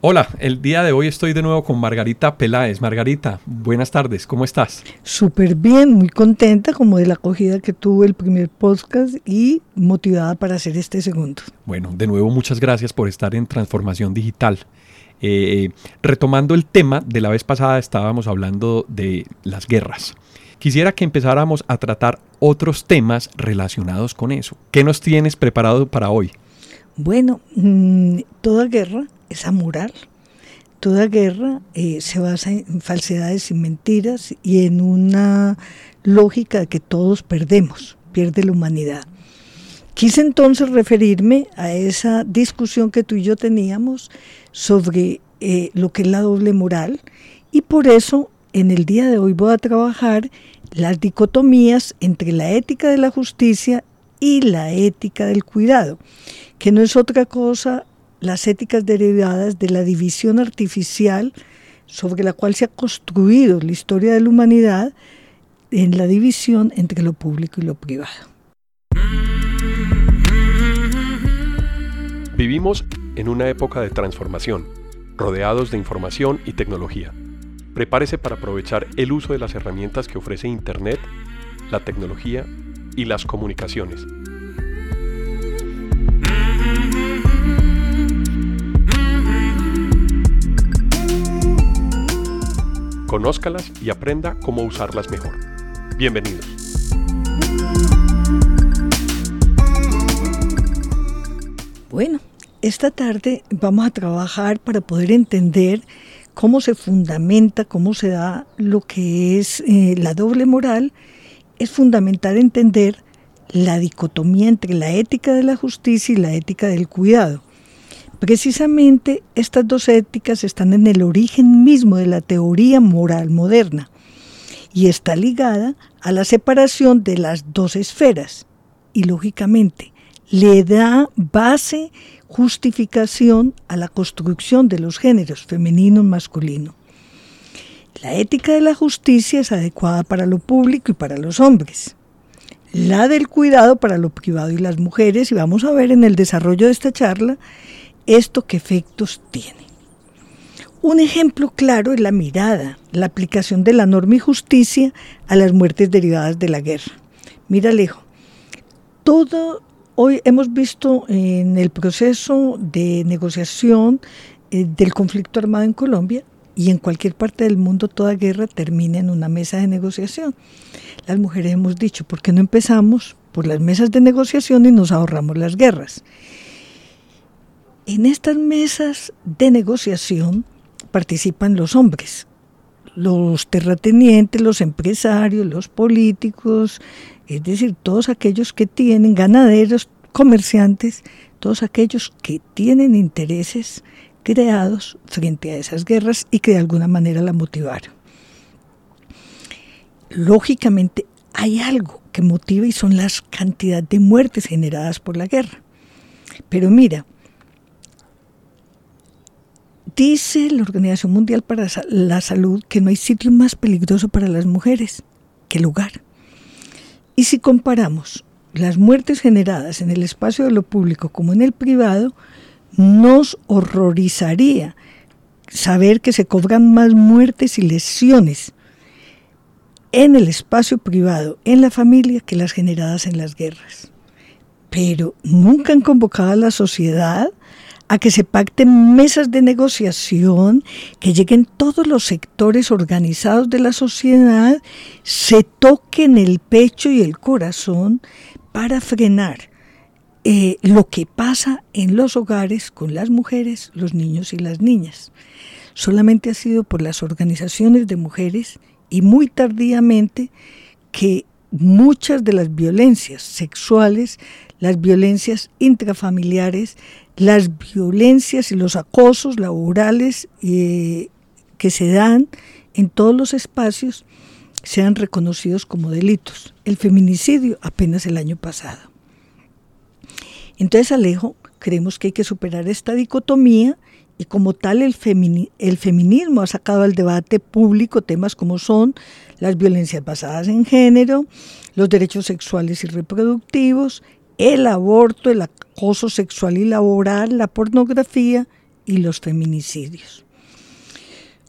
Hola, el día de hoy estoy de nuevo con Margarita Peláez. Margarita, buenas tardes, ¿cómo estás? Súper bien, muy contenta como de la acogida que tuvo el primer podcast y motivada para hacer este segundo. Bueno, de nuevo muchas gracias por estar en Transformación Digital. Eh, retomando el tema de la vez pasada estábamos hablando de las guerras. Quisiera que empezáramos a tratar otros temas relacionados con eso. ¿Qué nos tienes preparado para hoy? Bueno, mm, toda guerra es amoral. Toda guerra eh, se basa en falsedades y mentiras y en una lógica de que todos perdemos, pierde la humanidad. Quise entonces referirme a esa discusión que tú y yo teníamos sobre eh, lo que es la doble moral y por eso en el día de hoy voy a trabajar las dicotomías entre la ética de la justicia y la ética del cuidado, que no es otra cosa las éticas derivadas de la división artificial sobre la cual se ha construido la historia de la humanidad en la división entre lo público y lo privado. Vivimos en una época de transformación, rodeados de información y tecnología. Prepárese para aprovechar el uso de las herramientas que ofrece Internet, la tecnología y las comunicaciones Conózcalas y aprenda cómo usarlas mejor. Bienvenidos. Bueno, esta tarde vamos a trabajar para poder entender cómo se fundamenta, cómo se da lo que es eh, la doble moral. Es fundamental entender la dicotomía entre la ética de la justicia y la ética del cuidado. Precisamente estas dos éticas están en el origen mismo de la teoría moral moderna y está ligada a la separación de las dos esferas y lógicamente le da base, justificación a la construcción de los géneros femenino y masculino. La ética de la justicia es adecuada para lo público y para los hombres. La del cuidado para lo privado y las mujeres, y vamos a ver en el desarrollo de esta charla esto qué efectos tiene. Un ejemplo claro es la mirada, la aplicación de la norma y justicia a las muertes derivadas de la guerra. Mira, Alejo, todo hoy hemos visto en el proceso de negociación eh, del conflicto armado en Colombia y en cualquier parte del mundo toda guerra termina en una mesa de negociación. Las mujeres hemos dicho, ¿por qué no empezamos por las mesas de negociación y nos ahorramos las guerras? En estas mesas de negociación participan los hombres, los terratenientes, los empresarios, los políticos, es decir, todos aquellos que tienen ganaderos, comerciantes, todos aquellos que tienen intereses creados frente a esas guerras y que de alguna manera la motivaron. Lógicamente hay algo que motiva y son las cantidades de muertes generadas por la guerra. Pero mira, Dice la Organización Mundial para la Salud que no hay sitio más peligroso para las mujeres que el lugar. Y si comparamos las muertes generadas en el espacio de lo público como en el privado, nos horrorizaría saber que se cobran más muertes y lesiones en el espacio privado, en la familia, que las generadas en las guerras. Pero nunca han convocado a la sociedad a que se pacten mesas de negociación, que lleguen todos los sectores organizados de la sociedad, se toquen el pecho y el corazón para frenar eh, lo que pasa en los hogares con las mujeres, los niños y las niñas. Solamente ha sido por las organizaciones de mujeres y muy tardíamente que muchas de las violencias sexuales, las violencias intrafamiliares, las violencias y los acosos laborales eh, que se dan en todos los espacios sean reconocidos como delitos. El feminicidio apenas el año pasado. Entonces, Alejo, creemos que hay que superar esta dicotomía y como tal el, el feminismo ha sacado al debate público temas como son las violencias basadas en género, los derechos sexuales y reproductivos, el aborto, el acoso sexual y laboral, la pornografía y los feminicidios.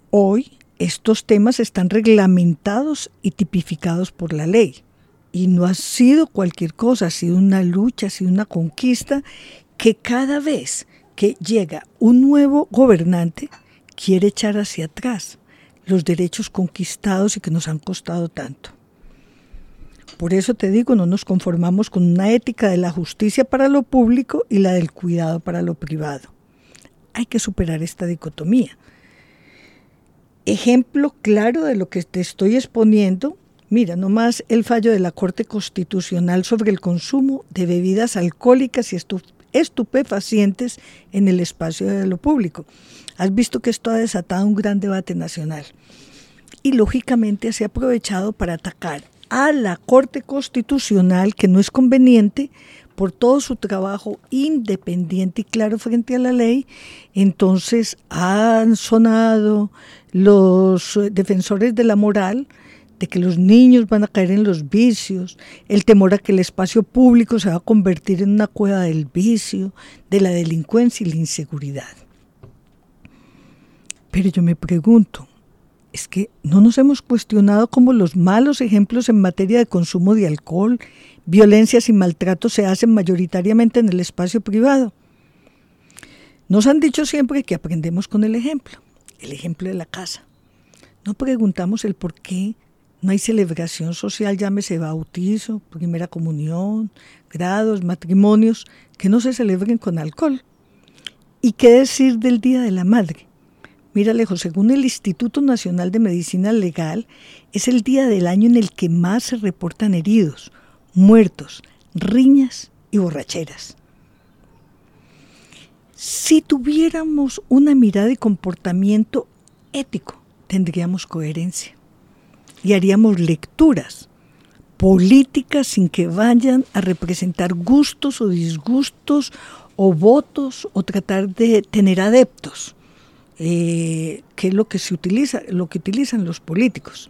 Hoy estos temas están reglamentados y tipificados por la ley. Y no ha sido cualquier cosa, ha sido una lucha, ha sido una conquista que cada vez que llega un nuevo gobernante quiere echar hacia atrás los derechos conquistados y que nos han costado tanto. Por eso te digo, no nos conformamos con una ética de la justicia para lo público y la del cuidado para lo privado. Hay que superar esta dicotomía. Ejemplo claro de lo que te estoy exponiendo, mira, nomás el fallo de la Corte Constitucional sobre el consumo de bebidas alcohólicas y estupefacientes en el espacio de lo público. Has visto que esto ha desatado un gran debate nacional y lógicamente se ha aprovechado para atacar a la Corte Constitucional, que no es conveniente por todo su trabajo independiente y claro frente a la ley, entonces han sonado los defensores de la moral de que los niños van a caer en los vicios, el temor a que el espacio público se va a convertir en una cueva del vicio, de la delincuencia y la inseguridad. Pero yo me pregunto, es que no nos hemos cuestionado cómo los malos ejemplos en materia de consumo de alcohol, violencias y maltratos se hacen mayoritariamente en el espacio privado. Nos han dicho siempre que aprendemos con el ejemplo, el ejemplo de la casa. No preguntamos el por qué no hay celebración social, llámese bautizo, primera comunión, grados, matrimonios, que no se celebren con alcohol. ¿Y qué decir del Día de la Madre? Mira, lejos, según el Instituto Nacional de Medicina Legal, es el día del año en el que más se reportan heridos, muertos, riñas y borracheras. Si tuviéramos una mirada y comportamiento ético, tendríamos coherencia y haríamos lecturas políticas sin que vayan a representar gustos o disgustos o votos o tratar de tener adeptos eh, que es lo que se utiliza, lo que utilizan los políticos.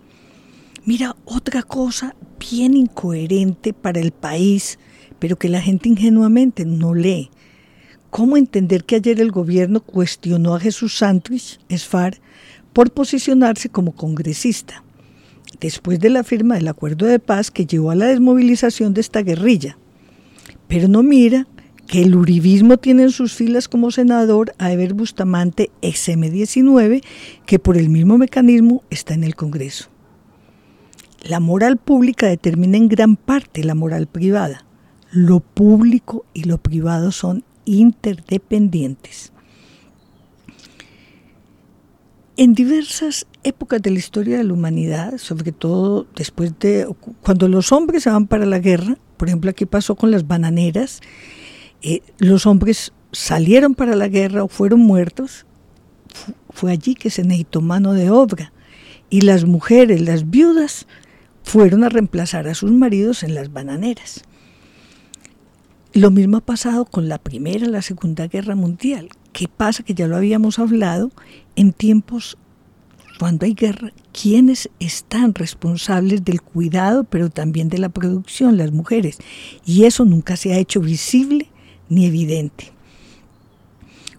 Mira, otra cosa bien incoherente para el país, pero que la gente ingenuamente no lee. ¿Cómo entender que ayer el gobierno cuestionó a Jesús Santos Esfar por posicionarse como congresista, después de la firma del acuerdo de paz que llevó a la desmovilización de esta guerrilla? Pero no mira que el uribismo tiene en sus filas como senador a Eber Bustamante, XM19, que por el mismo mecanismo está en el Congreso. La moral pública determina en gran parte la moral privada. Lo público y lo privado son interdependientes. En diversas épocas de la historia de la humanidad, sobre todo después de cuando los hombres se van para la guerra, por ejemplo aquí pasó con las bananeras, eh, los hombres salieron para la guerra o fueron muertos, fue allí que se necesitó mano de obra. Y las mujeres, las viudas, fueron a reemplazar a sus maridos en las bananeras. Lo mismo ha pasado con la Primera la Segunda Guerra Mundial. ¿Qué pasa? Que ya lo habíamos hablado en tiempos cuando hay guerra, ¿quiénes están responsables del cuidado, pero también de la producción? Las mujeres. Y eso nunca se ha hecho visible ni evidente.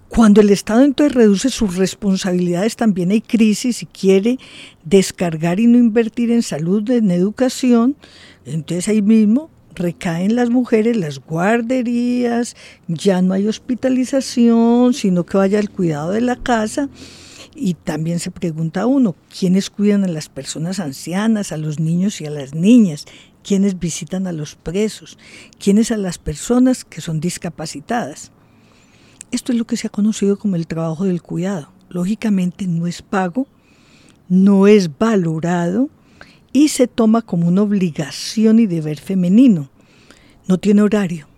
Cuando el Estado entonces reduce sus responsabilidades, también hay crisis y quiere descargar y no invertir en salud, en educación, entonces ahí mismo recaen las mujeres, las guarderías, ya no hay hospitalización, sino que vaya al cuidado de la casa. Y también se pregunta uno, ¿quiénes cuidan a las personas ancianas, a los niños y a las niñas? Quienes visitan a los presos, quienes a las personas que son discapacitadas. Esto es lo que se ha conocido como el trabajo del cuidado. Lógicamente no es pago, no es valorado y se toma como una obligación y deber femenino. No tiene horario.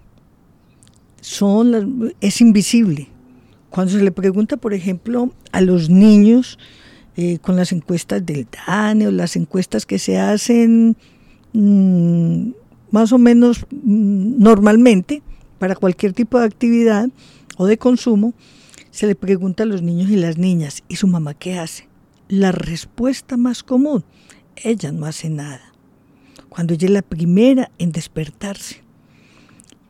Es invisible. Cuando se le pregunta, por ejemplo, a los niños eh, con las encuestas del DANE o las encuestas que se hacen Mm, más o menos mm, normalmente para cualquier tipo de actividad o de consumo, se le pregunta a los niños y las niñas, ¿y su mamá qué hace? La respuesta más común, ella no hace nada. Cuando ella es la primera en despertarse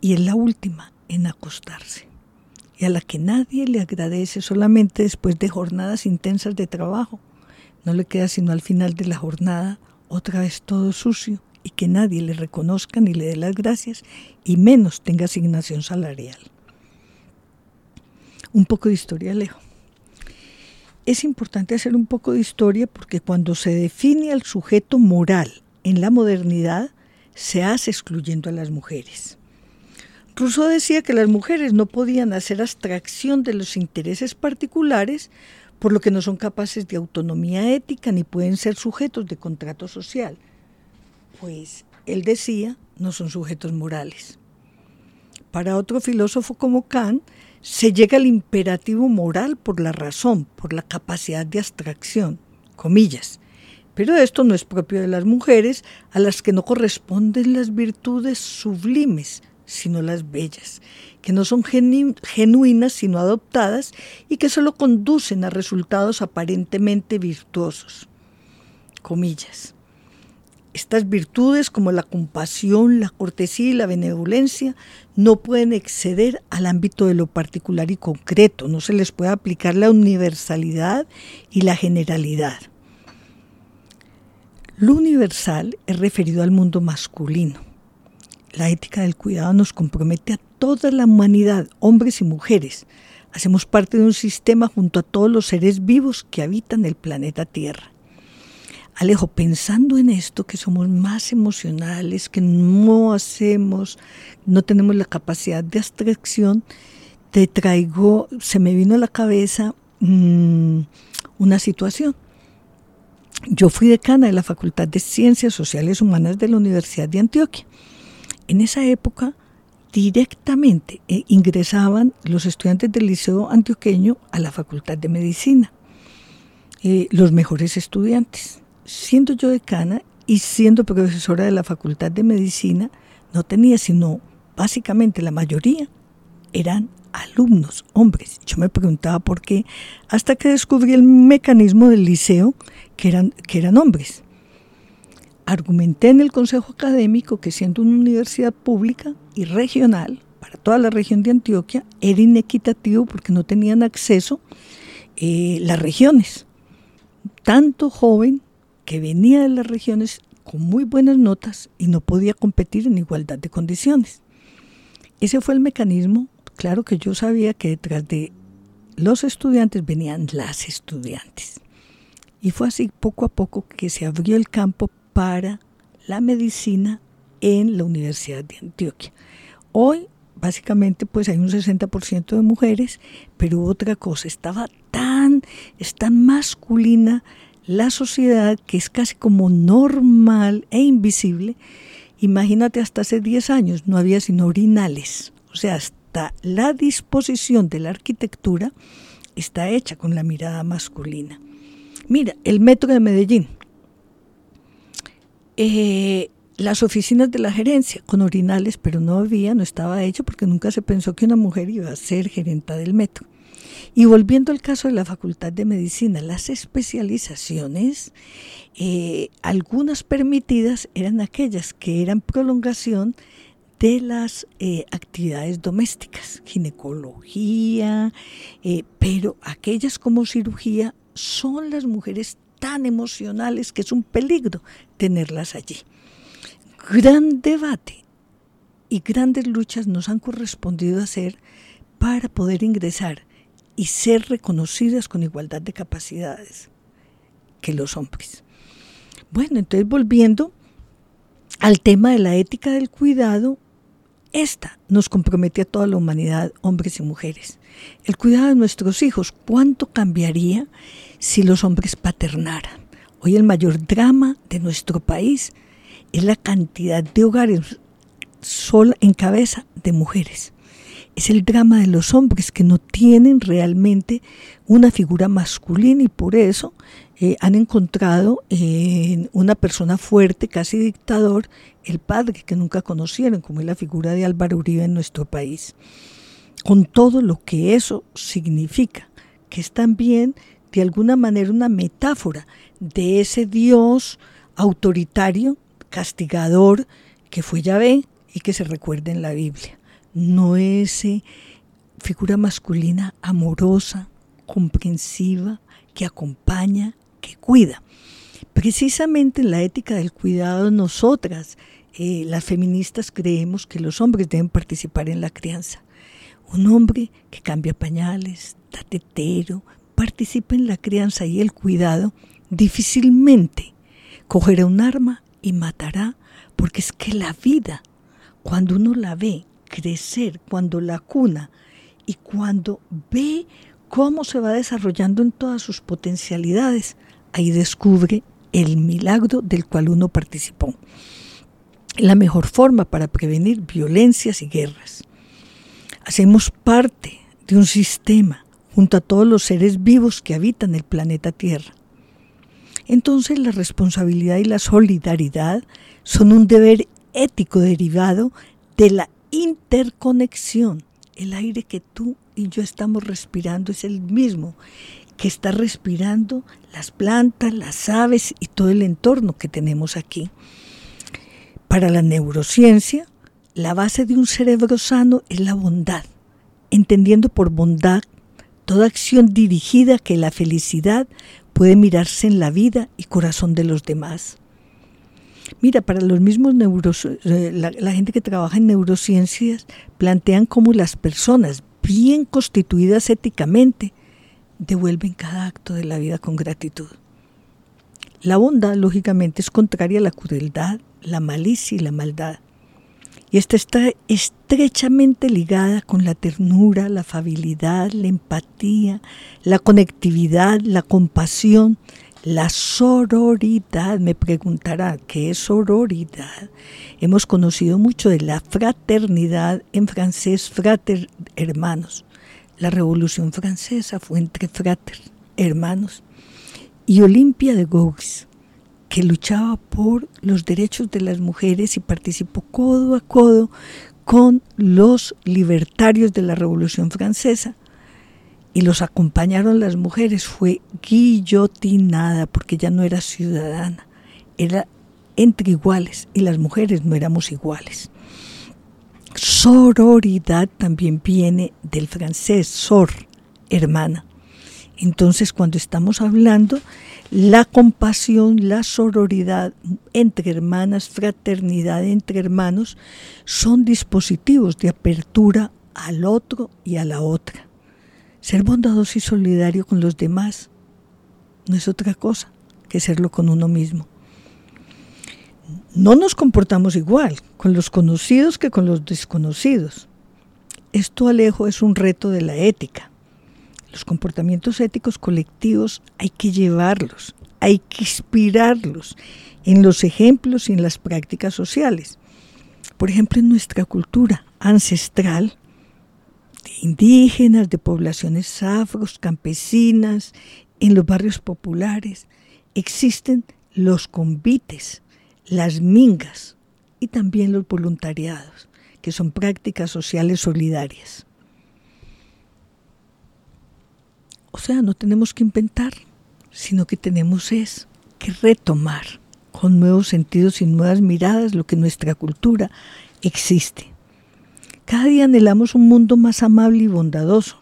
y es la última en acostarse. y a la que nadie le agradece solamente después de jornadas intensas de trabajo. No le queda sino al final de la jornada otra vez todo sucio y que nadie le reconozca ni le dé las gracias y menos tenga asignación salarial. Un poco de historia, Alejo. Es importante hacer un poco de historia porque cuando se define al sujeto moral en la modernidad, se hace excluyendo a las mujeres. Rousseau decía que las mujeres no podían hacer abstracción de los intereses particulares, por lo que no son capaces de autonomía ética ni pueden ser sujetos de contrato social. Pues él decía, no son sujetos morales. Para otro filósofo como Kant, se llega al imperativo moral por la razón, por la capacidad de abstracción, comillas. Pero esto no es propio de las mujeres, a las que no corresponden las virtudes sublimes, sino las bellas, que no son genuinas sino adoptadas y que solo conducen a resultados aparentemente virtuosos. Comillas. Estas virtudes como la compasión, la cortesía y la benevolencia no pueden exceder al ámbito de lo particular y concreto, no se les puede aplicar la universalidad y la generalidad. Lo universal es referido al mundo masculino la ética del cuidado nos compromete a toda la humanidad, hombres y mujeres. Hacemos parte de un sistema junto a todos los seres vivos que habitan el planeta Tierra. Alejo, pensando en esto, que somos más emocionales, que no hacemos, no tenemos la capacidad de abstracción, te traigo, se me vino a la cabeza mm, una situación. Yo fui decana de la Facultad de Ciencias Sociales Humanas de la Universidad de Antioquia. En esa época directamente eh, ingresaban los estudiantes del Liceo Antioqueño a la Facultad de Medicina, eh, los mejores estudiantes. Siendo yo decana y siendo profesora de la Facultad de Medicina, no tenía sino básicamente la mayoría eran alumnos, hombres. Yo me preguntaba por qué, hasta que descubrí el mecanismo del liceo que eran, que eran hombres argumenté en el Consejo Académico que siendo una universidad pública y regional para toda la región de Antioquia, era inequitativo porque no tenían acceso eh, las regiones. Tanto joven que venía de las regiones con muy buenas notas y no podía competir en igualdad de condiciones. Ese fue el mecanismo. Claro que yo sabía que detrás de los estudiantes venían las estudiantes. Y fue así poco a poco que se abrió el campo para la medicina en la Universidad de Antioquia. Hoy básicamente pues hay un 60% de mujeres, pero otra cosa, estaba tan, es tan masculina la sociedad que es casi como normal e invisible. Imagínate, hasta hace 10 años no había sino orinales, o sea, hasta la disposición de la arquitectura está hecha con la mirada masculina. Mira, el metro de Medellín, eh, las oficinas de la gerencia con orinales, pero no había, no estaba hecho porque nunca se pensó que una mujer iba a ser gerenta del metro. Y volviendo al caso de la Facultad de Medicina, las especializaciones, eh, algunas permitidas eran aquellas que eran prolongación de las eh, actividades domésticas, ginecología, pero aquellas como cirugía son las mujeres tan emocionales que es un peligro tenerlas allí. Gran debate y grandes luchas nos han correspondido hacer para poder ingresar y ser reconocidas con igualdad de capacidades que los hombres. Bueno, entonces volviendo al tema de la ética del cuidado, esta nos compromete a toda la humanidad, hombres y mujeres. El cuidado de nuestros hijos, ¿cuánto cambiaría si los hombres paternaran. Hoy el mayor drama de nuestro país es la cantidad de hogares sola en cabeza de mujeres. Es el drama de los hombres que no tienen realmente una figura masculina y por eso eh, han encontrado en una persona fuerte, casi dictador, el padre que nunca conocieron, como es la figura de Álvaro Uribe en nuestro país. Con todo lo que eso significa, que es también de alguna manera una metáfora de ese Dios autoritario, castigador, que fue Yahvé y que se recuerda en la Biblia. No ese figura masculina amorosa, comprensiva, que acompaña, que cuida. Precisamente en la ética del cuidado, nosotras, eh, las feministas, creemos que los hombres deben participar en la crianza. Un hombre que cambia pañales, da tetero, participa en la crianza y el cuidado, difícilmente cogerá un arma y matará, porque es que la vida, cuando uno la ve crecer, cuando la cuna y cuando ve cómo se va desarrollando en todas sus potencialidades, ahí descubre el milagro del cual uno participó. La mejor forma para prevenir violencias y guerras. Hacemos parte de un sistema junto a todos los seres vivos que habitan el planeta Tierra. Entonces la responsabilidad y la solidaridad son un deber ético derivado de la interconexión. El aire que tú y yo estamos respirando es el mismo que está respirando las plantas, las aves y todo el entorno que tenemos aquí. Para la neurociencia, la base de un cerebro sano es la bondad, entendiendo por bondad toda acción dirigida que la felicidad puede mirarse en la vida y corazón de los demás. Mira, para los mismos neuros, eh, la, gente que trabaja en neurociencias plantean cómo las personas bien constituidas éticamente devuelven cada acto de la vida con gratitud. La bondad, lógicamente, es contraria a la crueldad, la malicia y la maldad. Y esta está estrechamente ligada con la ternura, la afabilidad, la empatía, la conectividad, la compasión, la sororidad. Me preguntará, ¿qué es sororidad? Hemos conocido mucho de la fraternidad, en francés, frater, hermanos. La Revolución Francesa fue entre frater, hermanos. Y Olimpia de Gouges que luchaba por los derechos de las mujeres y participó codo a codo con los libertarios de la Revolución Francesa. Y los acompañaron las mujeres, fue guillotinada porque ya no era ciudadana, era entre iguales y las mujeres no éramos iguales. Sororidad también viene del francés, sor, hermana. Entonces, cuando estamos hablando, la compasión, la sororidad entre hermanas, fraternidad entre hermanos, son dispositivos de apertura al otro y a la otra. Ser bondadoso y solidario con los demás no es otra cosa que serlo con uno mismo. No nos comportamos igual con los conocidos que con los desconocidos. Esto, Alejo, es un reto de la ética. Los comportamientos éticos colectivos hay que llevarlos, hay que inspirarlos en los ejemplos y en las prácticas sociales. Por ejemplo, en nuestra cultura ancestral, indígenas, de poblaciones afros, campesinas, en los barrios populares, existen los convites, las mingas y también los voluntariados, que son prácticas sociales solidarias. O sea, no tenemos que inventar, sino que tenemos es que retomar con nuevos sentidos y nuevas miradas lo que nuestra cultura existe. Cada día anhelamos un mundo más amable y bondadoso.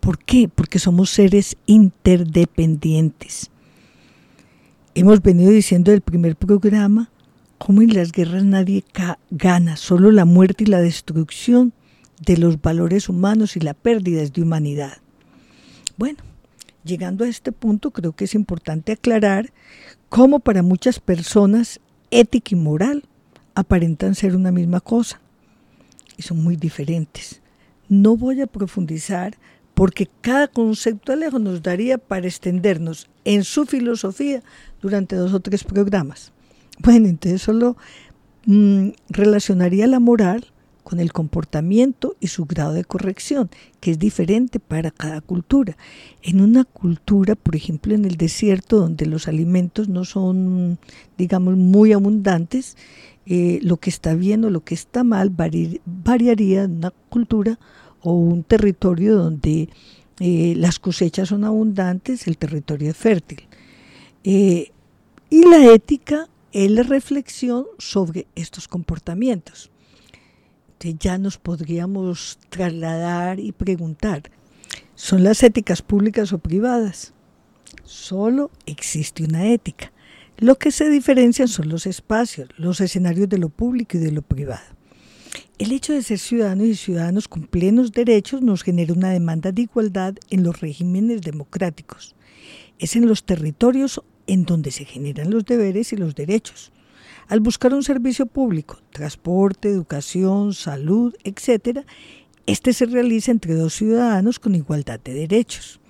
¿Por qué? Porque somos seres interdependientes. Hemos venido diciendo del primer programa cómo en las guerras nadie gana, solo la muerte y la destrucción de los valores humanos y la pérdida de humanidad. Bueno, llegando a este punto creo que es importante aclarar cómo para muchas personas ética y moral aparentan ser una misma cosa son muy diferentes. No voy a profundizar porque cada concepto nos daría para extendernos en su filosofía durante dos o tres programas. Bueno, entonces solo mm, relacionaría la moral con el comportamiento y su grado de corrección, que es diferente para cada cultura. En una cultura, por ejemplo, en el desierto, donde los alimentos no son, digamos, muy abundantes, eh, lo que está bien o lo que está mal variaría en una cultura o un territorio donde eh, las cosechas son abundantes, el territorio es fértil. Eh, y la ética es la reflexión sobre estos comportamientos. ya nos podríamos trasladar y preguntar, ¿son las éticas públicas o privadas? Solo existe una ética. Lo que se diferencian son los espacios, los escenarios de lo público y de lo privado. El hecho de ser ciudadanos y ciudadanos con plenos derechos nos genera una demanda de igualdad en los regímenes democráticos. Es en los territorios en donde se generan los deberes y los derechos. Al buscar un servicio público, transporte, educación, salud, etc., este se realiza entre dos ciudadanos con igualdad de derechos.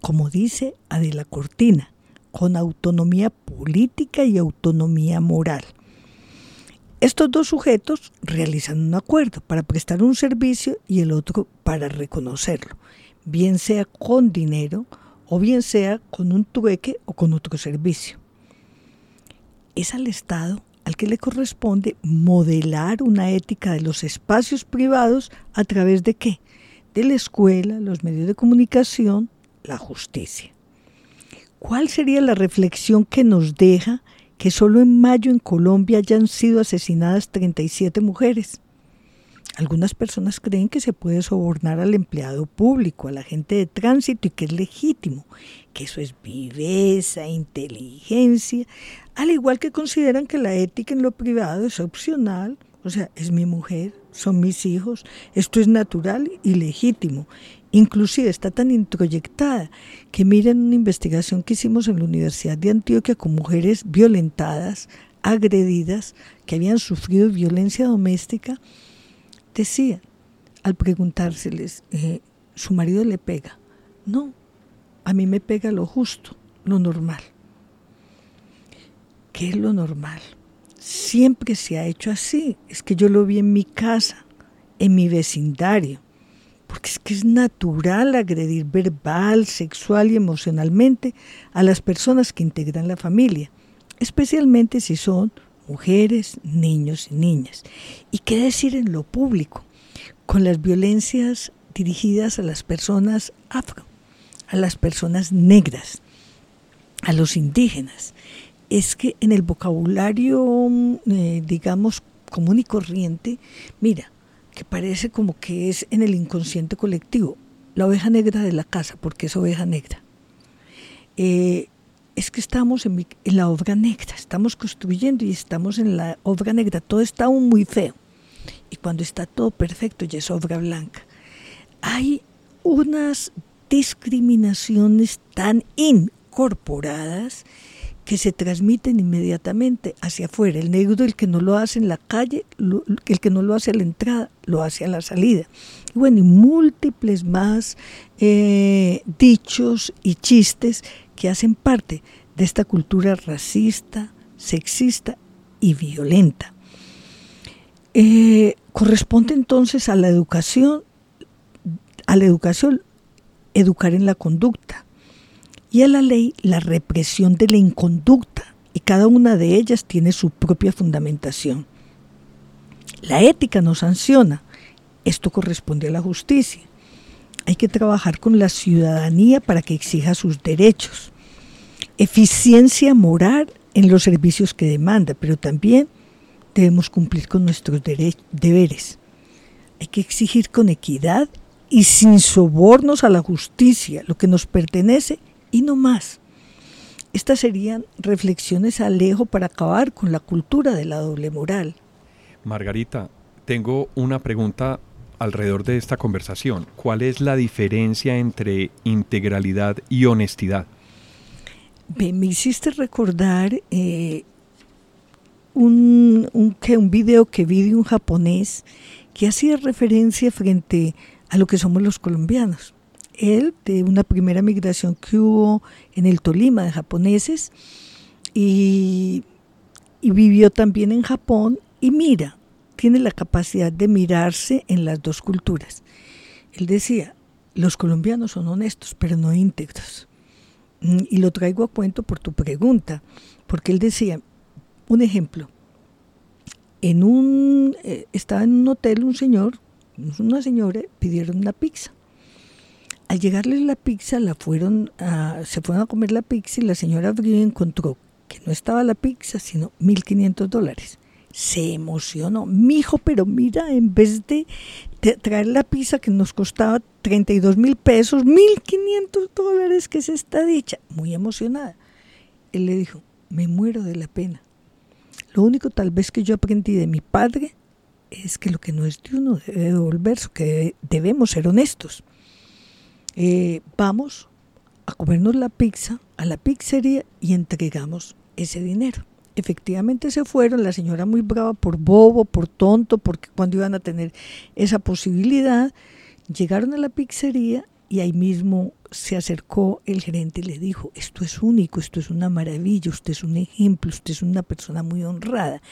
Como dice Adela Cortina, con autonomía política y autonomía moral. Estos dos sujetos realizan un acuerdo para prestar un servicio y el otro para reconocerlo, bien sea con dinero o bien sea con un trueque o con otro servicio. Es al Estado al que le corresponde modelar una ética de los espacios privados a través de qué? De la escuela, los medios de comunicación, la justicia. ¿Cuál sería la reflexión que nos deja que solo en mayo en Colombia hayan sido asesinadas 37 mujeres. Algunas personas creen que se puede sobornar al empleado público, al agente de tránsito y que es legítimo, que eso es viveza, inteligencia, al igual que consideran que la ética en lo privado es opcional, o sea, es mi mujer, son mis hijos, esto es natural y legítimo Inclusive está tan introyectada que miren una investigación que hicimos en la Universidad de Antioquia con mujeres violentadas, agredidas, que habían sufrido violencia doméstica, decían, al preguntárseles, eh, su marido le pega. No, a mí me pega lo justo, lo normal. ¿Qué es lo normal? Siempre se ha hecho así. Es que yo lo vi en mi casa, en mi vecindario porque es que es natural agredir verbal, sexual y emocionalmente a las personas que integran la familia, especialmente si son mujeres, niños y niñas. ¿Y qué decir en lo público? Con las violencias dirigidas a las personas afro, a las personas negras, a los indígenas. Es que en el vocabulario, eh, digamos, común y corriente, mira, que parece como que es en el inconsciente colectivo, la oveja negra de la casa, porque es oveja negra. Eh, es que estamos en, la obra negra, estamos construyendo y estamos en la obra negra, todo está aún muy feo. Y cuando está todo perfecto ya es obra blanca. Hay unas discriminaciones tan incorporadas que se transmiten inmediatamente hacia afuera. El negro, el que no lo hace en la calle, el que no lo hace a la entrada, lo hace a la salida. Y bueno, y múltiples más eh, dichos y chistes que hacen parte de esta cultura racista, sexista y violenta. Eh, corresponde entonces a la educación, a la educación, educar en la conducta, y a la ley la represión de la inconducta, y cada una de ellas tiene su propia fundamentación. La ética no sanciona, esto corresponde a la justicia. Hay que trabajar con la ciudadanía para que exija sus derechos. Eficiencia moral en los servicios que demanda, pero también debemos cumplir con nuestros deberes. Hay que exigir con equidad y sin sobornos a la justicia lo que nos pertenece y no más. Estas serían reflexiones alejo para acabar con la cultura de la doble moral. Margarita, tengo una pregunta alrededor de esta conversación. ¿Cuál es la diferencia entre integralidad y honestidad? me hiciste recordar eh, un, un video que vi de un japonés que hacía referencia frente a lo que somos los colombianos él de una primera migración que hubo en el Tolima de japoneses y, vivió también en Japón y mira, tiene la capacidad de mirarse en las dos culturas. Él decía, los colombianos son honestos, pero no íntegros. Mm, y lo traigo a cuento por tu pregunta, porque él decía, un ejemplo, en un, eh, estaba en un hotel un señor, una señora, pidieron una pizza al llegarles la pizza, la fueron se fueron a comer la pizza y la señora abrió encontró que no estaba la pizza, sino 1.500 dólares. Se emocionó. Mi hijo, pero mira, en vez de traer la pizza que nos costaba 32 mil pesos, 1.500 dólares, que es esta dicha. Muy emocionada. Él le dijo, me muero de la pena. Lo único tal vez que yo aprendí de mi padre es que lo que no es de uno debe devolverse, que debemos ser honestos. Eh, vamos a comernos la pizza a la pizzería y entregamos ese dinero. Efectivamente se fueron, la señora muy brava por bobo, por tonto, porque cuando iban a tener esa posibilidad, llegaron a la pizzería y ahí mismo se acercó el gerente y le dijo, esto es único, esto es una maravilla, usted es un ejemplo, usted es una persona muy honrada.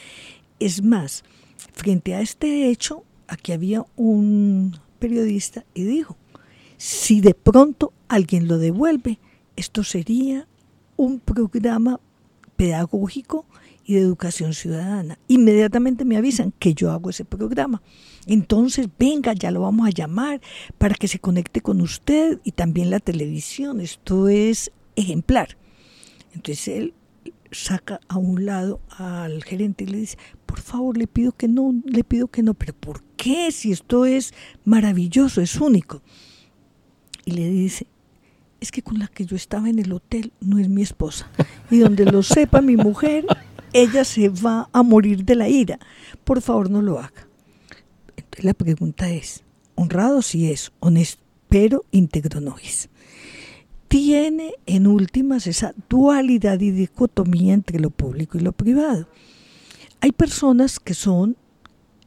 Es más, frente a este hecho, aquí había un periodista y dijo, si de pronto alguien lo devuelve, esto sería un programa pedagógico y de educación ciudadana. Inmediatamente me avisan que yo hago ese programa. Entonces, venga, ya lo vamos a llamar para que se conecte con usted y también la televisión. Esto es ejemplar. Entonces él saca a un lado al gerente y le dice, por favor, le pido que no, le pido que no, pero ¿por qué? Si esto es maravilloso, es único. Y le dice, es que con la que yo estaba en el hotel no es mi esposa. Y donde lo sepa mi mujer, ella se va a morir de la ira. Por favor, no lo haga. Entonces la pregunta es, honrado sí es, honesto, pero íntegro no es. Tiene en últimas esa dualidad y dicotomía entre lo público y lo privado. Hay personas que son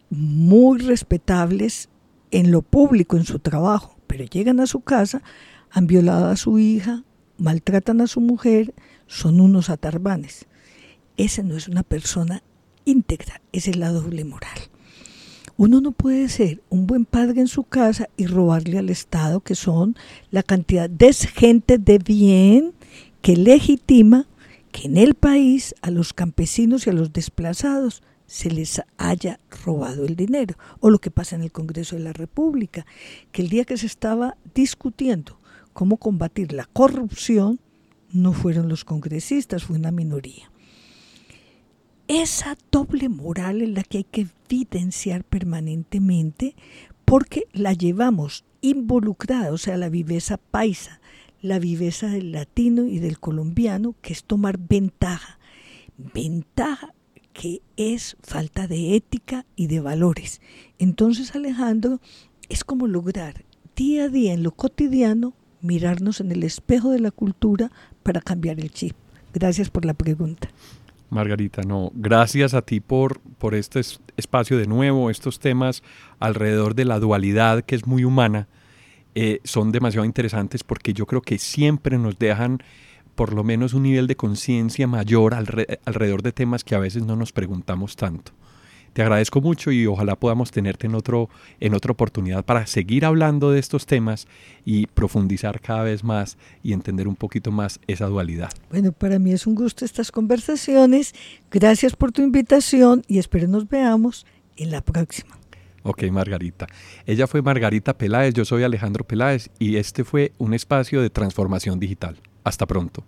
muy respetables en lo público, en su trabajo, pero llegan a su casa han violado a su hija, maltratan a su mujer, son unos atarbanes. Esa no es una persona íntegra, esa es la doble moral. Uno no puede ser un buen padre en su casa y robarle al Estado, que son la cantidad de gente de bien que legitima que en el país a los campesinos y a los desplazados se les haya robado el dinero. O lo que pasa en el Congreso de la República, que el día que se estaba discutiendo cómo combatir la corrupción, no fueron los congresistas, fue una minoría. Esa doble moral es la que hay que evidenciar permanentemente porque la llevamos involucrada, o sea, la viveza paisa, la viveza del latino y del colombiano, que es tomar ventaja. Ventaja que es falta de ética y de valores. Entonces, Alejandro, es como lograr día a día en lo cotidiano mirarnos en el espejo de la cultura para cambiar el chip. Gracias por la pregunta. Margarita, no, gracias a ti por, por este espacio de nuevo, estos temas alrededor de la dualidad que es muy humana, eh, son demasiado interesantes porque yo creo que siempre nos dejan por lo menos un nivel de conciencia mayor alrededor de temas que a veces no nos preguntamos tanto. Te agradezco mucho y ojalá podamos tenerte en, otro, en otra oportunidad para seguir hablando de estos temas y profundizar cada vez más y entender un poquito más esa dualidad. Bueno, para mí es un gusto estas conversaciones. Gracias por tu invitación y espero nos veamos en la próxima. Ok, Margarita. Ella fue Margarita Peláez, yo soy Alejandro Peláez y este fue un espacio de transformación digital. Hasta pronto.